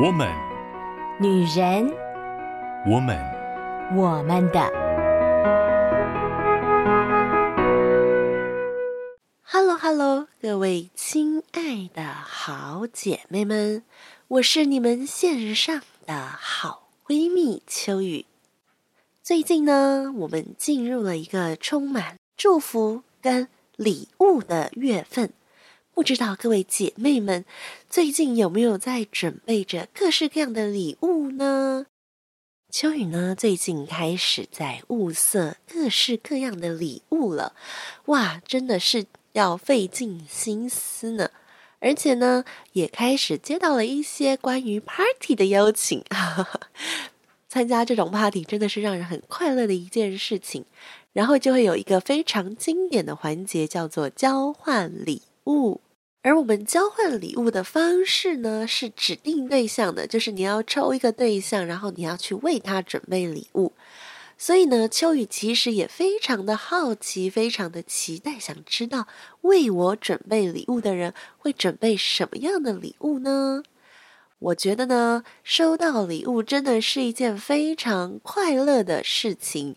我们，女人，我们，我们的。Hello，Hello，各位亲爱的好姐妹们，我是你们线上的好闺蜜秋雨。最近呢，我们进入了一个充满祝福跟礼物的月份。不知道各位姐妹们最近有没有在准备着各式各样的礼物呢？秋雨呢，最近开始在物色各式各样的礼物了，哇，真的是要费尽心思呢。而且呢，也开始接到了一些关于 party 的邀请，参加这种 party 真的是让人很快乐的一件事情。然后就会有一个非常经典的环节，叫做交换礼物。而我们交换礼物的方式呢，是指定对象的，就是你要抽一个对象，然后你要去为他准备礼物。所以呢，秋雨其实也非常的好奇，非常的期待，想知道为我准备礼物的人会准备什么样的礼物呢？我觉得呢，收到礼物真的是一件非常快乐的事情，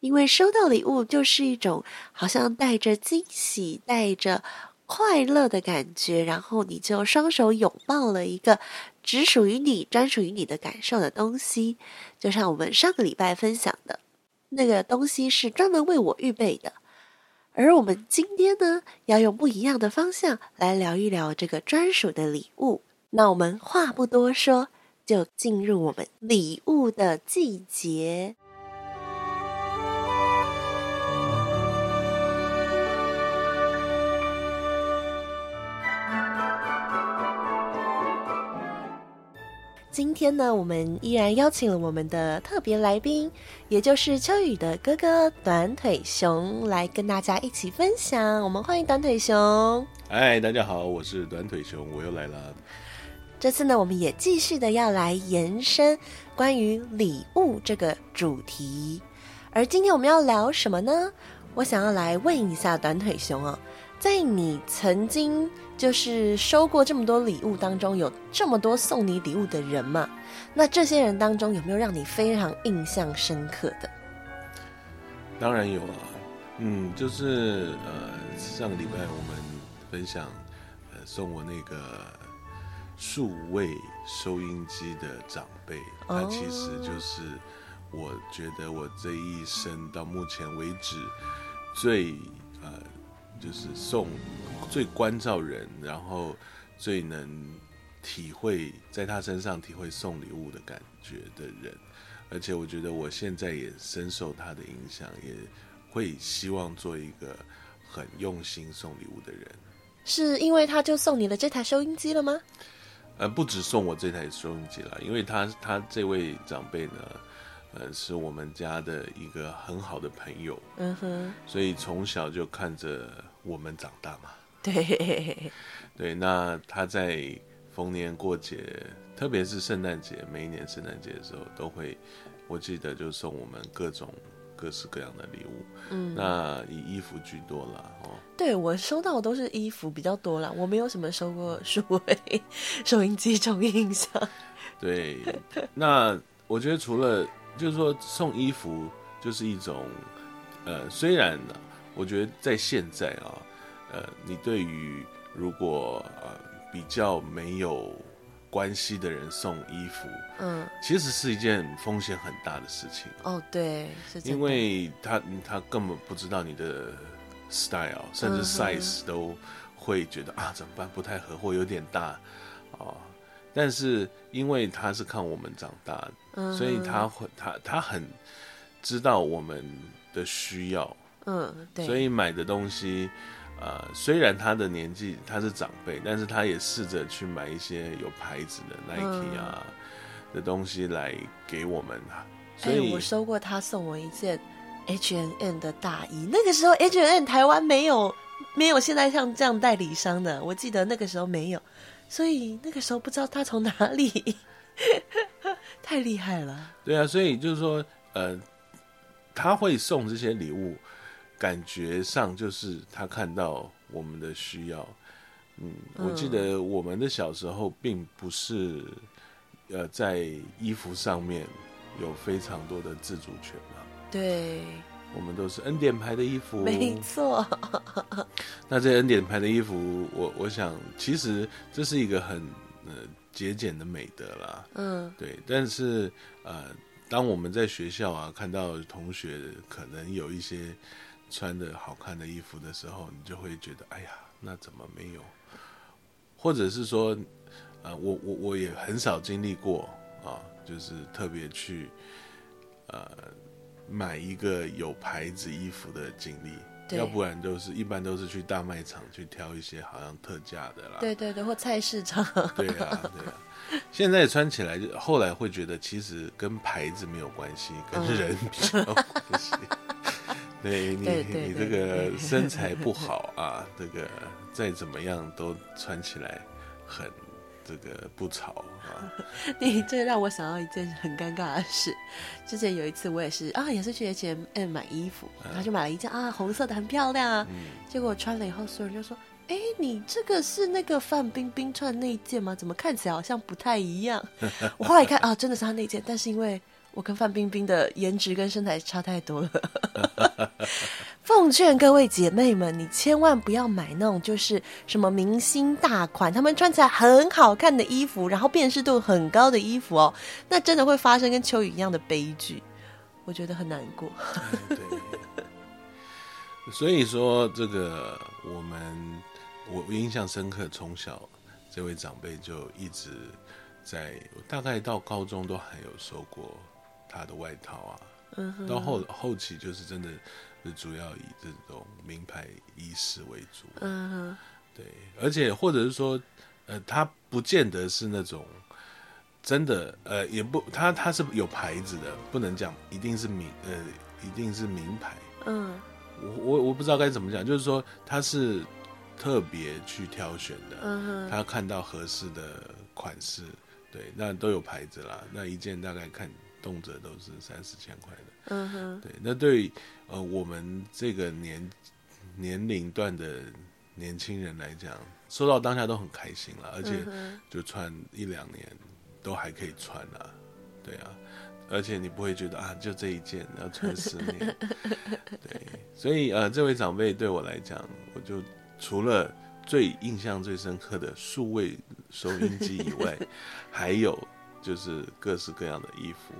因为收到礼物就是一种好像带着惊喜，带着。快乐的感觉，然后你就双手拥抱了一个只属于你、专属于你的感受的东西，就像我们上个礼拜分享的那个东西是专门为我预备的。而我们今天呢，要用不一样的方向来聊一聊这个专属的礼物。那我们话不多说，就进入我们礼物的季节。今天呢，我们依然邀请了我们的特别来宾，也就是秋雨的哥哥短腿熊，来跟大家一起分享。我们欢迎短腿熊。哎，大家好，我是短腿熊，我又来了。这次呢，我们也继续的要来延伸关于礼物这个主题。而今天我们要聊什么呢？我想要来问一下短腿熊哦，在你曾经。就是收过这么多礼物当中，有这么多送你礼物的人嘛？那这些人当中有没有让你非常印象深刻的？当然有啊，嗯，就是呃，上个礼拜我们分享呃送我那个数位收音机的长辈，他其实就是我觉得我这一生到目前为止最呃。就是送最关照人，然后最能体会在他身上体会送礼物的感觉的人，而且我觉得我现在也深受他的影响，也会希望做一个很用心送礼物的人。是因为他就送你了这台收音机了吗？呃，不止送我这台收音机了，因为他他这位长辈呢。呃，是我们家的一个很好的朋友，嗯哼，所以从小就看着我们长大嘛。对，对，那他在逢年过节，特别是圣诞节，每一年圣诞节的时候，都会，我记得就送我们各种各式各样的礼物。嗯，那以衣服居多了哦。对，我收到的都是衣服比较多了，我没有什么收过数位收音机这种印象。对，那我觉得除了。就是说送衣服就是一种，呃，虽然呢，我觉得在现在啊，呃，你对于如果呃比较没有关系的人送衣服，嗯，其实是一件风险很大的事情。哦，对，是。因为他他根本不知道你的 style，甚至 size 都会觉得啊怎么办不太合或有点大，哦。但是因为他是看我们长大的，嗯、所以他会他他很知道我们的需要，嗯，对，所以买的东西，呃，虽然他的年纪他是长辈，但是他也试着去买一些有牌子的 Nike 啊、嗯、的东西来给我们啊。所以、欸、我收过他送我一件 H N N 的大衣，那个时候 H N N 台湾没有没有现在像这样代理商的，我记得那个时候没有。所以那个时候不知道他从哪里，太厉害了。对啊，所以就是说，呃，他会送这些礼物，感觉上就是他看到我们的需要。嗯，我记得我们的小时候并不是呃在衣服上面有非常多的自主权嘛。对，我们都是恩典牌的衣服，没错。那这恩典牌的衣服，我我想其实这是一个很呃节俭的美德啦。嗯，对。但是呃，当我们在学校啊看到同学可能有一些穿的好看的衣服的时候，你就会觉得，哎呀，那怎么没有？或者是说，呃，我我我也很少经历过啊，就是特别去呃。买一个有牌子衣服的经历，要不然就是一般都是去大卖场去挑一些好像特价的啦。对对对，或菜市场。对啊，对啊。现在穿起来就后来会觉得，其实跟牌子没有关系，跟人比较关系。对你，你这个 身材不好啊，这个再怎么样都穿起来很。这个不潮啊！你这个让我想到一件很尴尬的事。之前有一次，我也是啊，也是去 H&M 买衣服，然后就买了一件啊，红色的，很漂亮啊。嗯、结果我穿了以后，所有人就说：“哎，你这个是那个范冰冰穿的那一件吗？怎么看起来好像不太一样？”我后来一看啊，真的是她那件，但是因为我跟范冰冰的颜值跟身材差太多了。奉劝各位姐妹们，你千万不要买那种就是什么明星大款，他们穿起来很好看的衣服，然后辨识度很高的衣服哦，那真的会发生跟秋雨一样的悲剧，我觉得很难过。对，所以说这个我们我印象深刻，从小这位长辈就一直在，大概到高中都还有说过他的外套啊，嗯，到后后期就是真的。是主要以这种名牌衣饰为主，嗯，对，而且或者是说，呃，他不见得是那种真的，呃，也不，他他是有牌子的，不能讲一定是名，呃，一定是名牌，嗯，我我我不知道该怎么讲，就是说他是特别去挑选的，嗯，他看到合适的款式，对，那都有牌子啦，那一件大概看动辄都是三四千块的。嗯哼，对，那对呃我们这个年年龄段的年轻人来讲，收到当下都很开心了，而且就穿一两年都还可以穿啊，对啊，而且你不会觉得啊就这一件要穿十年，对，所以呃这位长辈对我来讲，我就除了最印象最深刻的数位收音机以外，还有就是各式各样的衣服。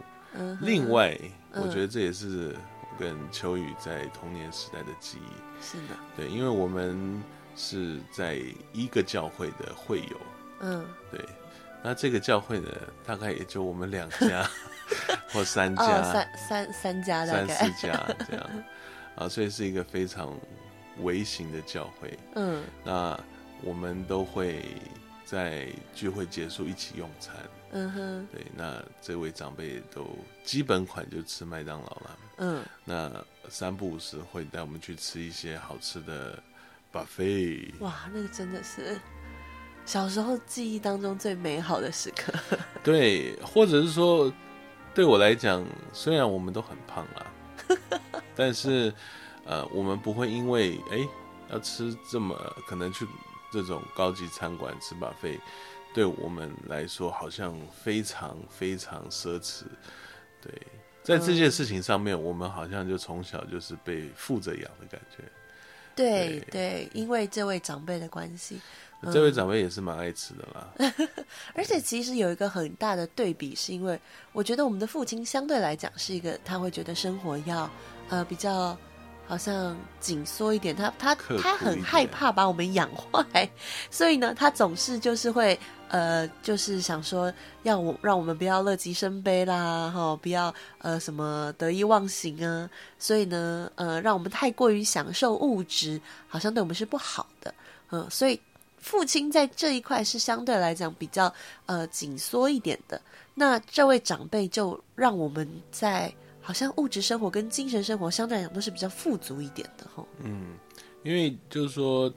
另外，我觉得这也是我跟秋雨在童年时代的记忆。是的，对，因为我们是在一个教会的会友。嗯，对。那这个教会呢，大概也就我们两家 或三家，三三三家，三四家这样。啊，所以是一个非常微型的教会。嗯，那我们都会在聚会结束一起用餐。嗯哼，对，那这位长辈都基本款就吃麦当劳了。嗯，那三不五时会带我们去吃一些好吃的 buffet。哇，那个真的是小时候记忆当中最美好的时刻。对，或者是说，对我来讲，虽然我们都很胖啊，但是呃，我们不会因为哎要吃这么可能去这种高级餐馆吃 buffet。对我们来说，好像非常非常奢侈。对，在这件事情上面，我们好像就从小就是被负着养的感觉。对对，因为这位长辈的关系，这位长辈也是蛮爱吃的啦。嗯、而且其实有一个很大的对比，是因为我觉得我们的父亲相对来讲是一个，他会觉得生活要呃比较。好像紧缩一点，他他他很害怕把我们养坏，所以呢，他总是就是会呃，就是想说要我让我们不要乐极生悲啦，哈，不要呃什么得意忘形啊，所以呢，呃，让我们太过于享受物质，好像对我们是不好的，嗯，所以父亲在这一块是相对来讲比较呃紧缩一点的，那这位长辈就让我们在。好像物质生活跟精神生活相对来讲都是比较富足一点的哈。嗯，因为就是说，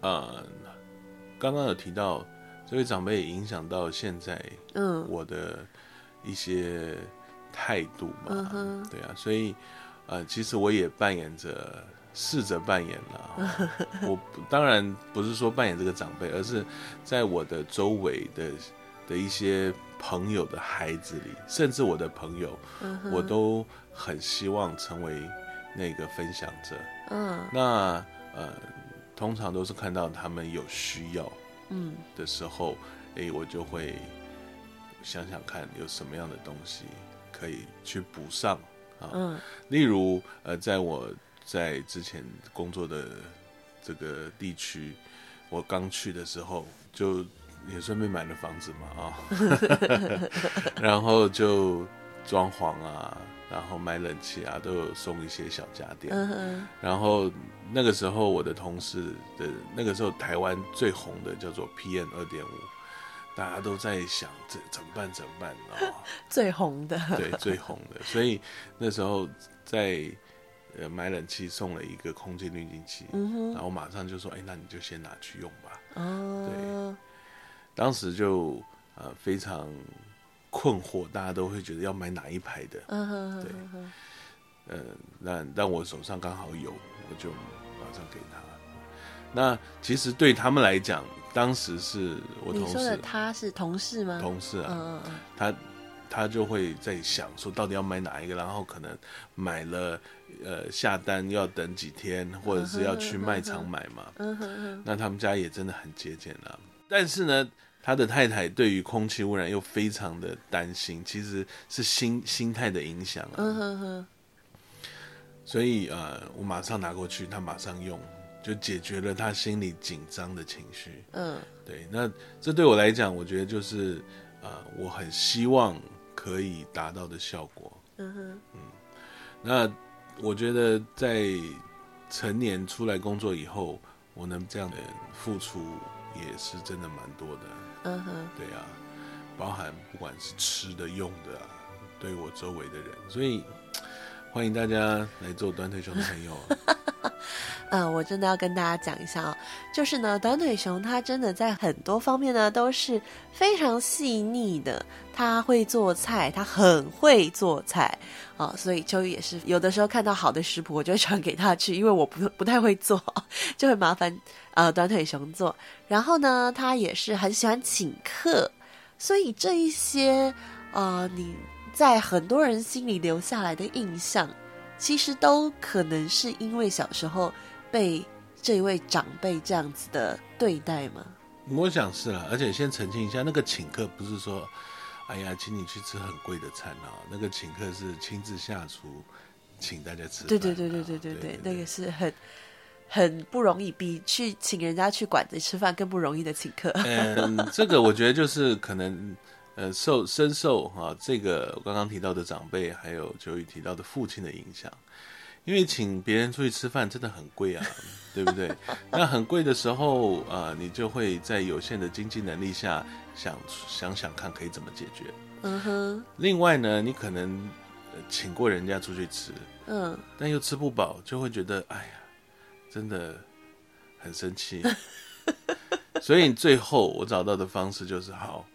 呃，刚刚有提到这位长辈也影响到现在，嗯，我的一些态度嘛，嗯，对啊，所以呃，其实我也扮演着，试着扮演了。我当然不是说扮演这个长辈，而是在我的周围的的一些朋友的孩子里，甚至我的朋友，我都很希望成为那个分享者。嗯，那呃，通常都是看到他们有需要，嗯的时候，哎，我就会想想看有什么样的东西可以去补上啊。嗯，例如呃，在我在之前工作的这个地区，我刚去的时候就。也顺便买了房子嘛啊，然后就装潢啊，然后买冷气啊，都有送一些小家电。然后那个时候我的同事的那个时候台湾最红的叫做 PM 二点五，大家都在想这怎么办怎么办啊？最红的 对最红的，所以那时候在呃买冷气送了一个空气滤净器，然后马上就说哎，那你就先拿去用吧。哦，对。当时就呃非常困惑，大家都会觉得要买哪一排的，对，呃，那但我手上刚好有，我就马上给他。那其实对他们来讲，当时是我同事，你说的他是同事吗？同事啊，他他就会在想说到底要买哪一个，然后可能买了呃下单要等几天，或者是要去卖场买嘛。那他们家也真的很节俭了。但是呢，他的太太对于空气污染又非常的担心，其实是心心态的影响啊。嗯哼哼。所以呃，我马上拿过去，他马上用，就解决了他心里紧张的情绪。嗯，对。那这对我来讲，我觉得就是呃，我很希望可以达到的效果。嗯哼。嗯。那我觉得在成年出来工作以后，我能这样的付出。也是真的蛮多的，嗯哼，对啊，包含不管是吃的、用的啊，对我周围的人，所以欢迎大家来做短腿熊的朋友。嗯，我真的要跟大家讲一下哦，就是呢，短腿熊它真的在很多方面呢都是非常细腻的。他会做菜，他很会做菜啊，所以秋雨也是有的时候看到好的食谱，我就传给他去，因为我不不太会做，就会麻烦呃短腿熊做。然后呢，他也是很喜欢请客，所以这一些呃你在很多人心里留下来的印象，其实都可能是因为小时候被这一位长辈这样子的对待吗？我想是了，而且先澄清一下，那个请客不是说。哎呀，请你去吃很贵的餐啊！那个请客是亲自下厨，请大家吃饭。对对对对对对对，那个是很很不容易，比去请人家去馆子吃饭更不容易的请客。嗯，这个我觉得就是可能呃受深受哈这个我刚刚提到的长辈，还有九宇提到的父亲的影响。因为请别人出去吃饭真的很贵啊，对不对？那很贵的时候啊、呃，你就会在有限的经济能力下想想想看可以怎么解决。嗯哼。另外呢，你可能、呃、请过人家出去吃，嗯，但又吃不饱，就会觉得哎呀，真的很生气。所以最后我找到的方式就是，好，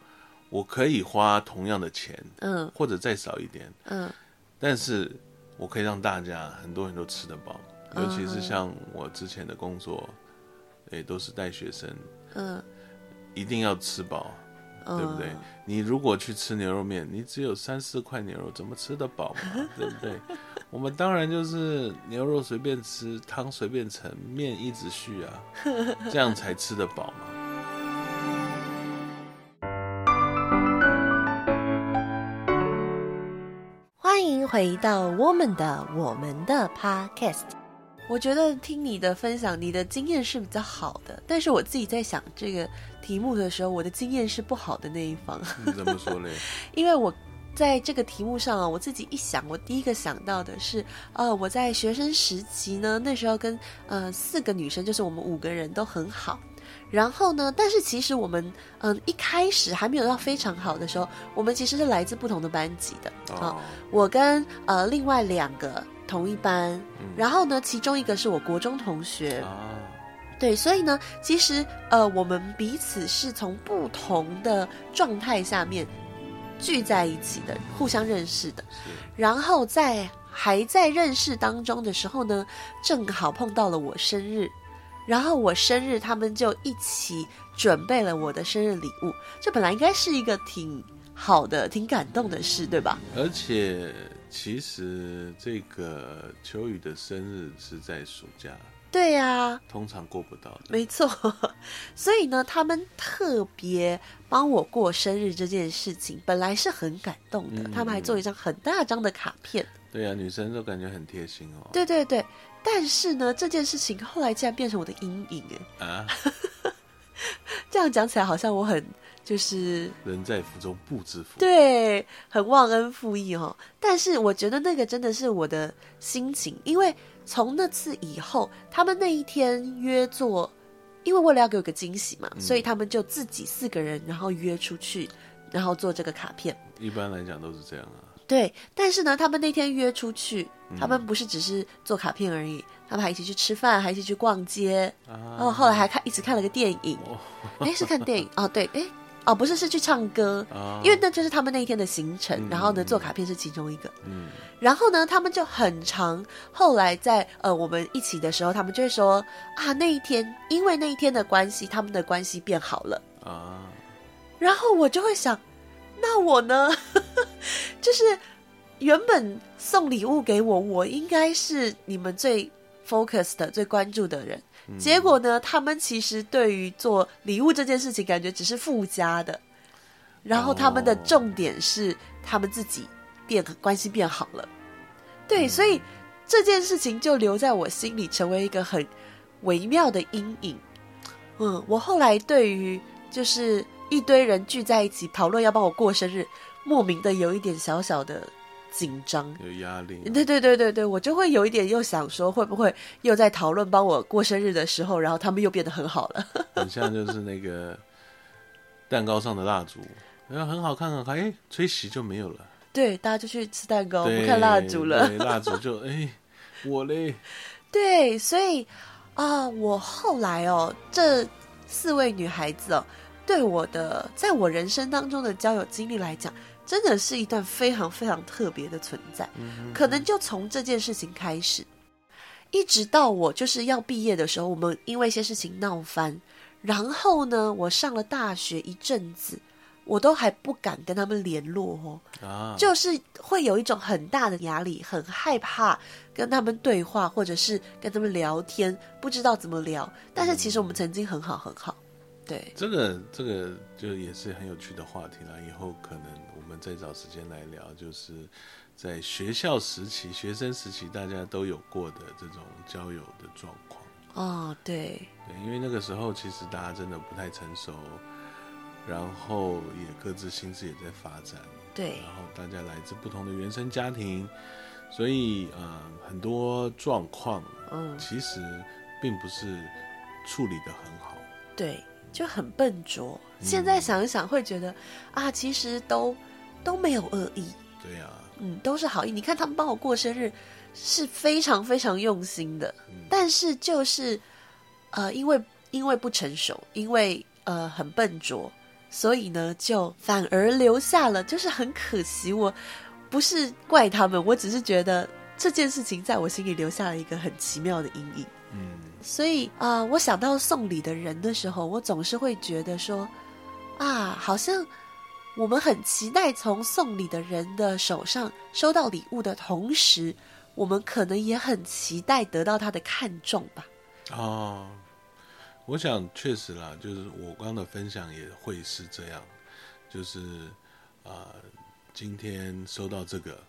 我可以花同样的钱，嗯，或者再少一点，嗯，但是。我可以让大家很多人都吃得饱，尤其是像我之前的工作，也都是带学生，嗯，一定要吃饱，对不对？你如果去吃牛肉面，你只有三四块牛肉，怎么吃得饱嘛？对不对？我们当然就是牛肉随便吃，汤随便盛，面一直续啊，这样才吃得饱嘛。回到我们的我们的 podcast，我觉得听你的分享，你的经验是比较好的。但是我自己在想这个题目的时候，我的经验是不好的那一方。你怎么说呢？因为我在这个题目上啊，我自己一想，我第一个想到的是，呃，我在学生时期呢，那时候跟呃四个女生，就是我们五个人都很好。然后呢，但是其实我们嗯、呃、一开始还没有到非常好的时候，我们其实是来自不同的班级的啊、哦。我跟呃另外两个同一班，嗯、然后呢，其中一个是我国中同学。哦、对，所以呢，其实呃我们彼此是从不同的状态下面聚在一起的，互相认识的。然后在还在认识当中的时候呢，正好碰到了我生日。然后我生日他们就一起准备了我的生日礼物，这本来应该是一个挺好的、挺感动的事，对吧？而且其实这个秋雨的生日是在暑假。对呀、啊，通常过不到的。没错，所以呢，他们特别帮我过生日这件事情，本来是很感动的。嗯、他们还做一张很大张的卡片。对呀、啊，女生都感觉很贴心哦。对对对，但是呢，这件事情后来竟然变成我的阴影哎。啊，这样讲起来好像我很就是人在福中不知福，对，很忘恩负义哦。但是我觉得那个真的是我的心情，因为。从那次以后，他们那一天约做，因为为了要给我个惊喜嘛，嗯、所以他们就自己四个人，然后约出去，然后做这个卡片。一般来讲都是这样啊。对，但是呢，他们那天约出去，他们不是只是做卡片而已，嗯、他们还一起去吃饭，还一起去逛街，啊、然后后来还看一起看了个电影。哎、哦，是看电影哦，对，哎。哦，不是，是去唱歌，哦、因为那就是他们那一天的行程。嗯、然后呢，做卡片是其中一个。嗯，然后呢，他们就很长。后来在呃我们一起的时候，他们就会说啊，那一天因为那一天的关系，他们的关系变好了啊。然后我就会想，那我呢？就是原本送礼物给我，我应该是你们最 focus 的、最关注的人。结果呢？他们其实对于做礼物这件事情，感觉只是附加的。然后他们的重点是他们自己变关系变好了。对，所以这件事情就留在我心里，成为一个很微妙的阴影。嗯，我后来对于就是一堆人聚在一起讨论要帮我过生日，莫名的有一点小小的。紧张，有压力。对对对对对，我就会有一点又想说，会不会又在讨论帮我过生日的时候，然后他们又变得很好了。很像就是那个蛋糕上的蜡烛，然后很好看，很好看，哎，吹熄就没有了。对，大家就去吃蛋糕，不看蜡烛了。蜡烛就哎，我嘞。对，所以啊，我后来哦，这四位女孩子哦，对我的，在我人生当中的交友经历来讲。真的是一段非常非常特别的存在，嗯、可能就从这件事情开始，一直到我就是要毕业的时候，我们因为一些事情闹翻，然后呢，我上了大学一阵子，我都还不敢跟他们联络哦，啊、就是会有一种很大的压力，很害怕跟他们对话，或者是跟他们聊天，不知道怎么聊。但是其实我们曾经很好很好，对，这个这个就也是很有趣的话题了，以后可能。我们再找时间来聊，就是在学校时期、学生时期，大家都有过的这种交友的状况。哦，对，对，因为那个时候其实大家真的不太成熟，然后也各自心智也在发展。对，然后大家来自不同的原生家庭，所以呃，很多状况，嗯，其实并不是处理得很好。对，就很笨拙。现在想一想，会觉得、嗯、啊，其实都。都没有恶意，对呀、啊，嗯，都是好意。你看他们帮我过生日，是非常非常用心的。嗯、但是就是，呃，因为因为不成熟，因为呃很笨拙，所以呢，就反而留下了，就是很可惜。我不是怪他们，我只是觉得这件事情在我心里留下了一个很奇妙的阴影。嗯，所以啊、我想到送礼的人的时候，我总是会觉得说，啊，好像。我们很期待从送礼的人的手上收到礼物的同时，我们可能也很期待得到他的看重吧。哦，我想确实啦，就是我刚的分享也会是这样，就是啊、今天收到这个，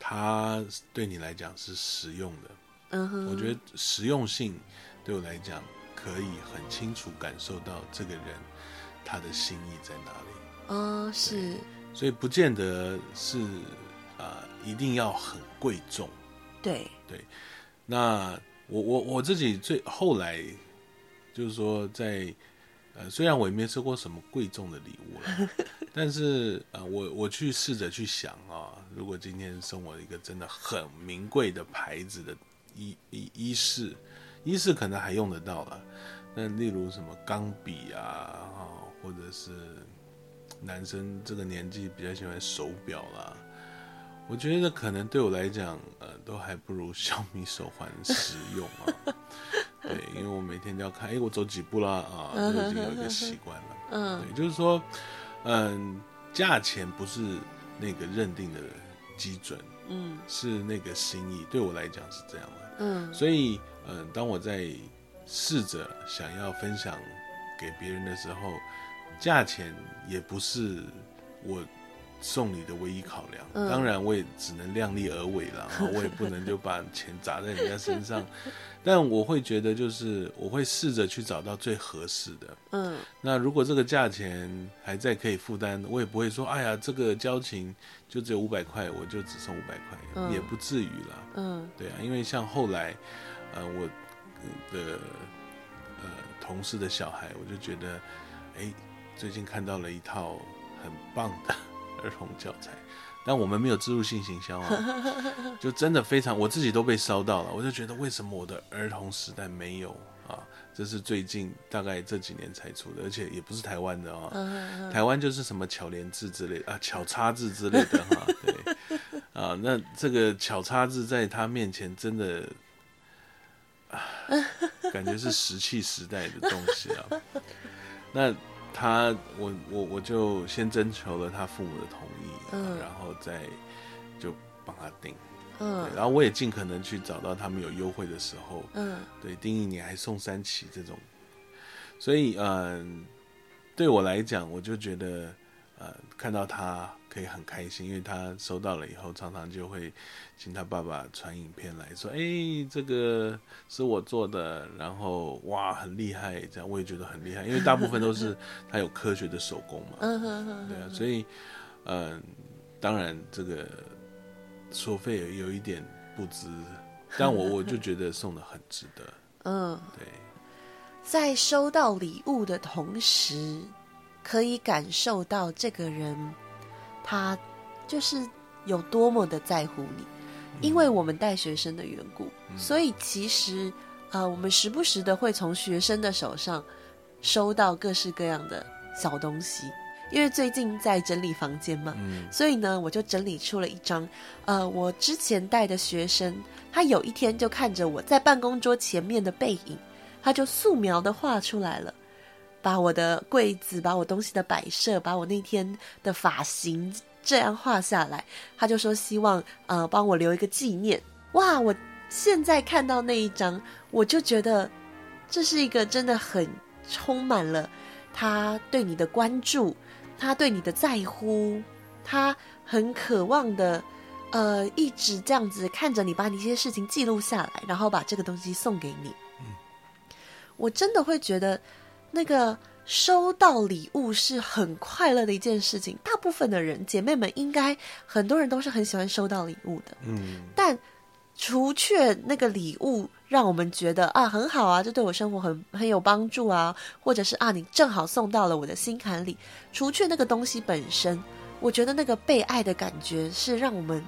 它对你来讲是实用的。嗯哼，我觉得实用性对我来讲可以很清楚感受到这个人他的心意在哪里。哦，是，所以不见得是啊、呃，一定要很贵重。对对，那我我我自己最后来就是说在，在呃，虽然我也没收过什么贵重的礼物了，但是呃，我我去试着去想啊，如果今天送我一个真的很名贵的牌子的衣衣衣饰，衣饰可能还用得到了，那例如什么钢笔啊，啊，或者是。男生这个年纪比较喜欢手表啦，我觉得可能对我来讲，呃，都还不如 小米手环实用啊。对，因为我每天都要看，哎，我走几步啦啊，就已经有一个习惯了。嗯，对，就是说，嗯，价钱不是那个认定的基准，嗯，是那个心意。对我来讲是这样的。嗯，所以，嗯，当我在试着想要分享给别人的时候，价钱也不是我。送礼的唯一考量，嗯、当然我也只能量力而为了，我也不能就把钱砸在人家身上。但我会觉得，就是我会试着去找到最合适的。嗯，那如果这个价钱还在可以负担，我也不会说，哎呀，这个交情就只有五百块，我就只送五百块，嗯、也不至于了。嗯，对啊，因为像后来，呃，我的呃同事的小孩，我就觉得，哎，最近看到了一套很棒的。儿童教材，但我们没有植入性行销啊，就真的非常，我自己都被烧到了。我就觉得为什么我的儿童时代没有啊？这是最近大概这几年才出的，而且也不是台湾的啊。台湾就是什么巧连字之类啊，巧叉字之类的哈。对 啊，那这个巧叉字在他面前真的啊，感觉是石器时代的东西啊。那。他，我我我就先征求了他父母的同意，嗯，然后再就帮他订，嗯，然后我也尽可能去找到他们有优惠的时候，嗯，对，订一年还送三期这种，所以嗯，对我来讲，我就觉得。呃，看到他可以很开心，因为他收到了以后，常常就会请他爸爸传影片来说：“哎，这个是我做的，然后哇，很厉害。”这样我也觉得很厉害，因为大部分都是 他有科学的手工嘛。对啊，所以，嗯、呃，当然这个收费有有一点不值，但我我就觉得送的很值得。嗯，对，在收到礼物的同时。可以感受到这个人，他就是有多么的在乎你，因为我们带学生的缘故，所以其实呃，我们时不时的会从学生的手上收到各式各样的小东西。因为最近在整理房间嘛，所以呢，我就整理出了一张，呃，我之前带的学生，他有一天就看着我在办公桌前面的背影，他就素描的画出来了。把我的柜子，把我东西的摆设，把我那天的发型这样画下来，他就说希望呃帮我留一个纪念。哇！我现在看到那一张，我就觉得这是一个真的很充满了他对你的关注，他对你的在乎，他很渴望的呃一直这样子看着你，把你一些事情记录下来，然后把这个东西送给你。嗯，我真的会觉得。那个收到礼物是很快乐的一件事情，大部分的人姐妹们应该很多人都是很喜欢收到礼物的，嗯。但除却那个礼物让我们觉得啊很好啊，这对我生活很很有帮助啊，或者是啊你正好送到了我的心坎里，除却那个东西本身，我觉得那个被爱的感觉是让我们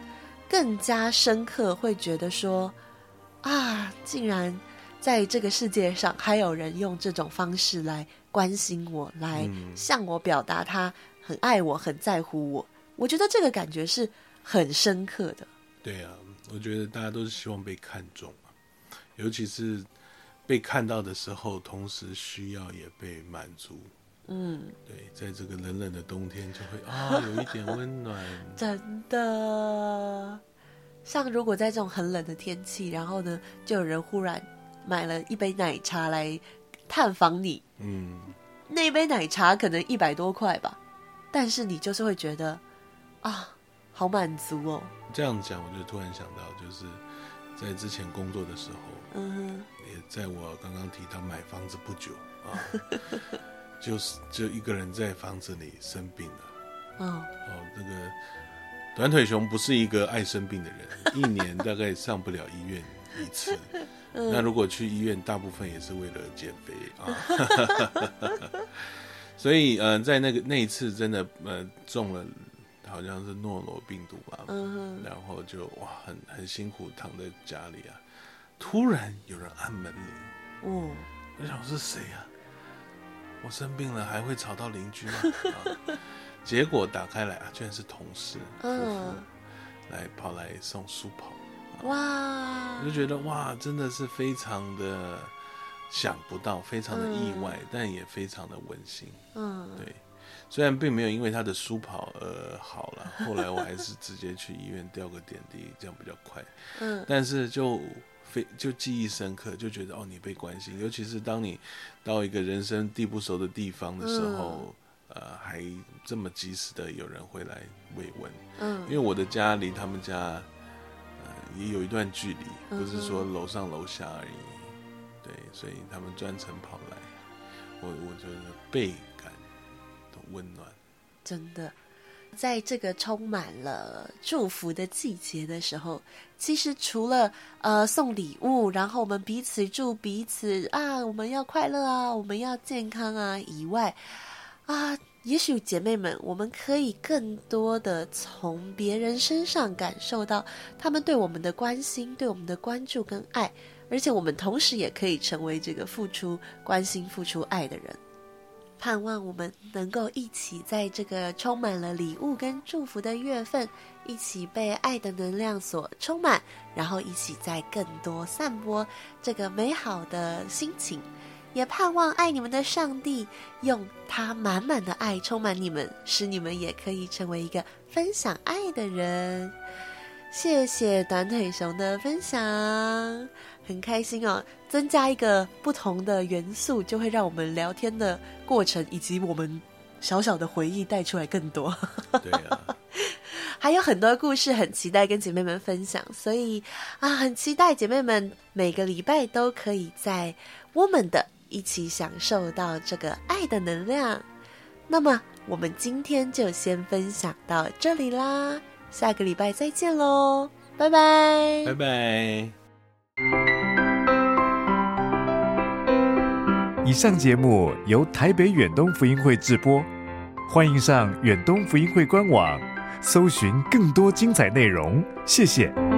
更加深刻，会觉得说啊，竟然。在这个世界上，还有人用这种方式来关心我，来向我表达他很爱我、很在乎我。我觉得这个感觉是很深刻的。对啊，我觉得大家都是希望被看重嘛，尤其是被看到的时候，同时需要也被满足。嗯，对，在这个冷冷的冬天，就会啊 有一点温暖。真的，像如果在这种很冷的天气，然后呢，就有人忽然。买了一杯奶茶来探访你，嗯，那杯奶茶可能一百多块吧，但是你就是会觉得啊，好满足哦。这样讲，我就突然想到，就是在之前工作的时候，嗯哼，也在我刚刚提到买房子不久啊，就是就一个人在房子里生病了，哦，哦，那个短腿熊不是一个爱生病的人，一年大概上不了医院一次。嗯、那如果去医院，大部分也是为了减肥啊。所以，嗯、呃，在那个那一次，真的，呃，中了，好像是诺罗病毒吧。嗯。然后就哇，很很辛苦，躺在家里啊。突然有人按门铃。哦。我想是谁呀、啊？我生病了，还会吵到邻居吗？啊、结果打开来啊，居然是同事。嗯。来跑来送书跑。哇！我就觉得哇，真的是非常的想不到，非常的意外，嗯、但也非常的温馨。嗯，对。虽然并没有因为他的书跑而好了，后来我还是直接去医院吊个点滴，这样比较快。嗯，但是就非就记忆深刻，就觉得哦，你被关心，尤其是当你到一个人生地不熟的地方的时候，嗯、呃，还这么及时的有人会来慰问。嗯，因为我的家离他们家。也有一段距离，不是说楼上楼下而已。嗯、对，所以他们专程跑来，我我觉得倍感的温暖。真的，在这个充满了祝福的季节的时候，其实除了呃送礼物，然后我们彼此祝彼此啊，我们要快乐啊，我们要健康啊以外，啊。也许姐妹们，我们可以更多的从别人身上感受到他们对我们的关心、对我们的关注跟爱，而且我们同时也可以成为这个付出关心、付出爱的人。盼望我们能够一起在这个充满了礼物跟祝福的月份，一起被爱的能量所充满，然后一起在更多散播这个美好的心情。也盼望爱你们的上帝用他满满的爱充满你们，使你们也可以成为一个分享爱的人。谢谢短腿熊的分享，很开心哦！增加一个不同的元素，就会让我们聊天的过程以及我们小小的回忆带出来更多。对啊，还有很多故事很期待跟姐妹们分享，所以啊，很期待姐妹们每个礼拜都可以在我们的。一起享受到这个爱的能量。那么，我们今天就先分享到这里啦，下个礼拜再见喽，拜拜，拜拜。以上节目由台北远东福音会制播，欢迎上远东福音会官网，搜寻更多精彩内容。谢谢。